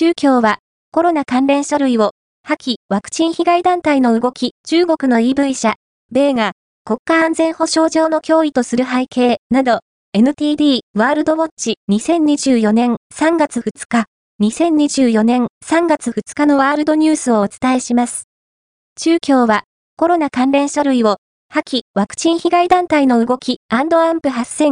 中共は、コロナ関連書類を、破棄、ワクチン被害団体の動き、中国の EV 社、米が、国家安全保障上の脅威とする背景、など、NTD ワールドウォッチ2024年3月2日、2024年3月2日のワールドニュースをお伝えします。中共は、コロナ関連書類を、破棄、ワクチン被害団体の動き、アンプ8230